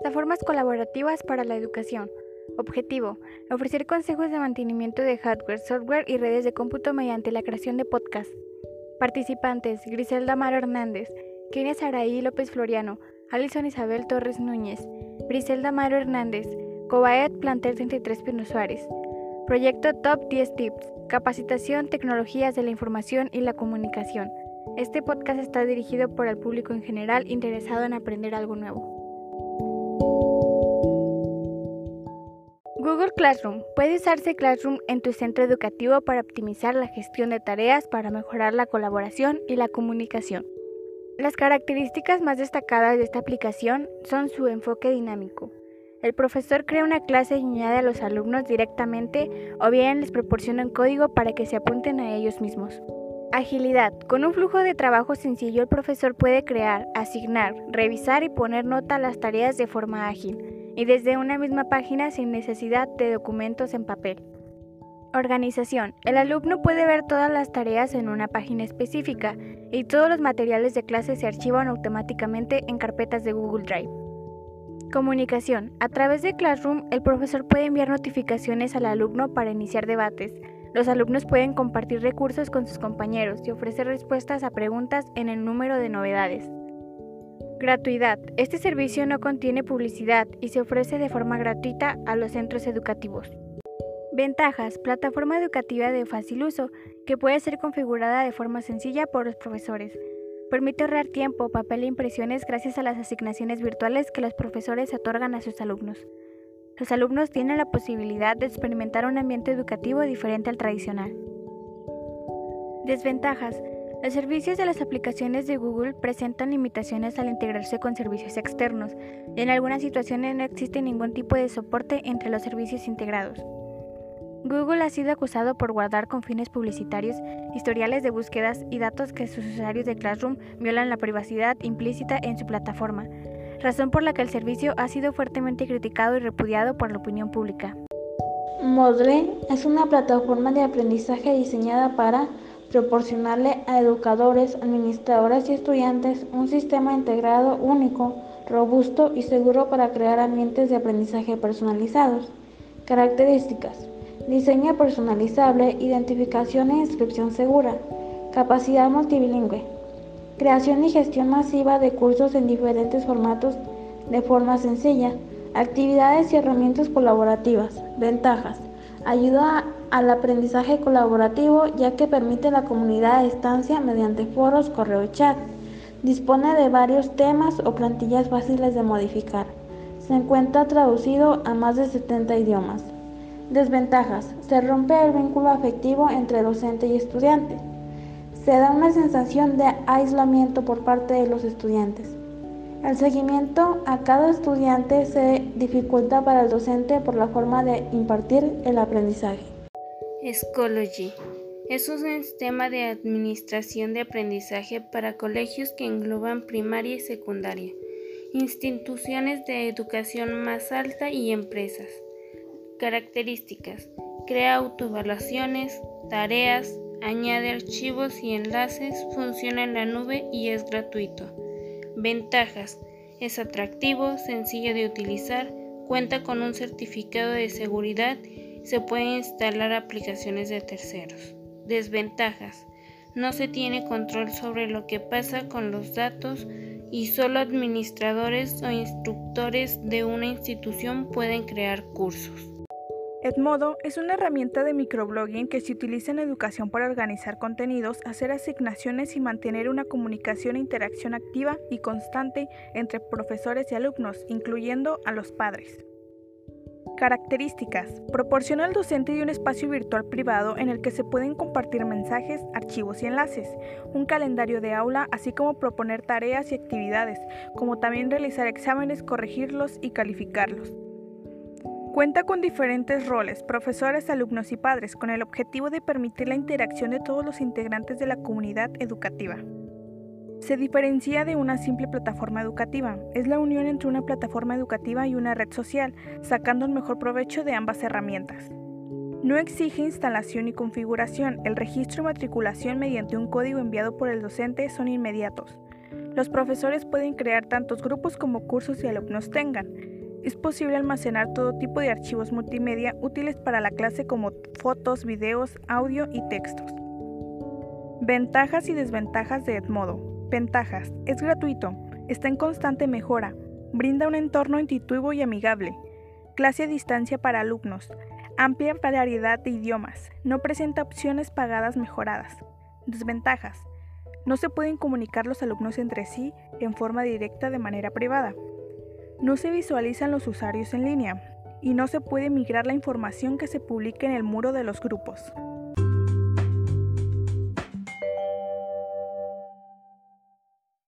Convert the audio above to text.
Plataformas colaborativas para la educación. Objetivo: ofrecer consejos de mantenimiento de hardware, software y redes de cómputo mediante la creación de podcasts. Participantes: Griselda Maro Hernández, Kenia Saraí López Floriano, Alison Isabel Torres Núñez, Griselda Maro Hernández, Cobaet Plantel 33 Pino Suárez. Proyecto Top 10 Tips: Capacitación, Tecnologías de la Información y la Comunicación. Este podcast está dirigido por el público en general interesado en aprender algo nuevo. Google Classroom. Puede usarse Classroom en tu centro educativo para optimizar la gestión de tareas, para mejorar la colaboración y la comunicación. Las características más destacadas de esta aplicación son su enfoque dinámico. El profesor crea una clase y añade a los alumnos directamente o bien les proporciona un código para que se apunten a ellos mismos. Agilidad. Con un flujo de trabajo sencillo el profesor puede crear, asignar, revisar y poner nota a las tareas de forma ágil y desde una misma página sin necesidad de documentos en papel. Organización. El alumno puede ver todas las tareas en una página específica y todos los materiales de clase se archivan automáticamente en carpetas de Google Drive. Comunicación. A través de Classroom, el profesor puede enviar notificaciones al alumno para iniciar debates. Los alumnos pueden compartir recursos con sus compañeros y ofrecer respuestas a preguntas en el número de novedades. Gratuidad. Este servicio no contiene publicidad y se ofrece de forma gratuita a los centros educativos. Ventajas. Plataforma educativa de fácil uso, que puede ser configurada de forma sencilla por los profesores. Permite ahorrar tiempo, papel e impresiones gracias a las asignaciones virtuales que los profesores otorgan a sus alumnos. Los alumnos tienen la posibilidad de experimentar un ambiente educativo diferente al tradicional. Desventajas. Los servicios de las aplicaciones de Google presentan limitaciones al integrarse con servicios externos y en algunas situaciones no existe ningún tipo de soporte entre los servicios integrados. Google ha sido acusado por guardar con fines publicitarios historiales de búsquedas y datos que sus usuarios de Classroom violan la privacidad implícita en su plataforma, razón por la que el servicio ha sido fuertemente criticado y repudiado por la opinión pública. Moodle es una plataforma de aprendizaje diseñada para proporcionarle a educadores, administradores y estudiantes un sistema integrado único, robusto y seguro para crear ambientes de aprendizaje personalizados. Características. Diseño personalizable, identificación e inscripción segura, capacidad multilingüe, creación y gestión masiva de cursos en diferentes formatos de forma sencilla, actividades y herramientas colaborativas, ventajas, ayuda al aprendizaje colaborativo ya que permite la comunidad a distancia mediante foros, correo y chat. Dispone de varios temas o plantillas fáciles de modificar. Se encuentra traducido a más de 70 idiomas. Desventajas. Se rompe el vínculo afectivo entre docente y estudiante. Se da una sensación de aislamiento por parte de los estudiantes. El seguimiento a cada estudiante se dificulta para el docente por la forma de impartir el aprendizaje. Schoology es un sistema de administración de aprendizaje para colegios que engloban primaria y secundaria, instituciones de educación más alta y empresas. Características. Crea autoevaluaciones, tareas, añade archivos y enlaces, funciona en la nube y es gratuito. Ventajas. Es atractivo, sencillo de utilizar, cuenta con un certificado de seguridad, se pueden instalar aplicaciones de terceros. Desventajas. No se tiene control sobre lo que pasa con los datos y solo administradores o instructores de una institución pueden crear cursos. Edmodo es una herramienta de microblogging que se utiliza en educación para organizar contenidos, hacer asignaciones y mantener una comunicación e interacción activa y constante entre profesores y alumnos, incluyendo a los padres. Características. Proporciona al docente un espacio virtual privado en el que se pueden compartir mensajes, archivos y enlaces, un calendario de aula, así como proponer tareas y actividades, como también realizar exámenes, corregirlos y calificarlos. Cuenta con diferentes roles, profesores, alumnos y padres, con el objetivo de permitir la interacción de todos los integrantes de la comunidad educativa. Se diferencia de una simple plataforma educativa, es la unión entre una plataforma educativa y una red social, sacando el mejor provecho de ambas herramientas. No exige instalación y configuración, el registro y matriculación mediante un código enviado por el docente son inmediatos. Los profesores pueden crear tantos grupos como cursos y alumnos tengan. Es posible almacenar todo tipo de archivos multimedia útiles para la clase como fotos, videos, audio y textos. Ventajas y desventajas de Edmodo. Ventajas. Es gratuito. Está en constante mejora. Brinda un entorno intuitivo y amigable. Clase a distancia para alumnos. Amplia variedad de idiomas. No presenta opciones pagadas mejoradas. Desventajas. No se pueden comunicar los alumnos entre sí en forma directa de manera privada. No se visualizan los usuarios en línea y no se puede migrar la información que se publica en el muro de los grupos.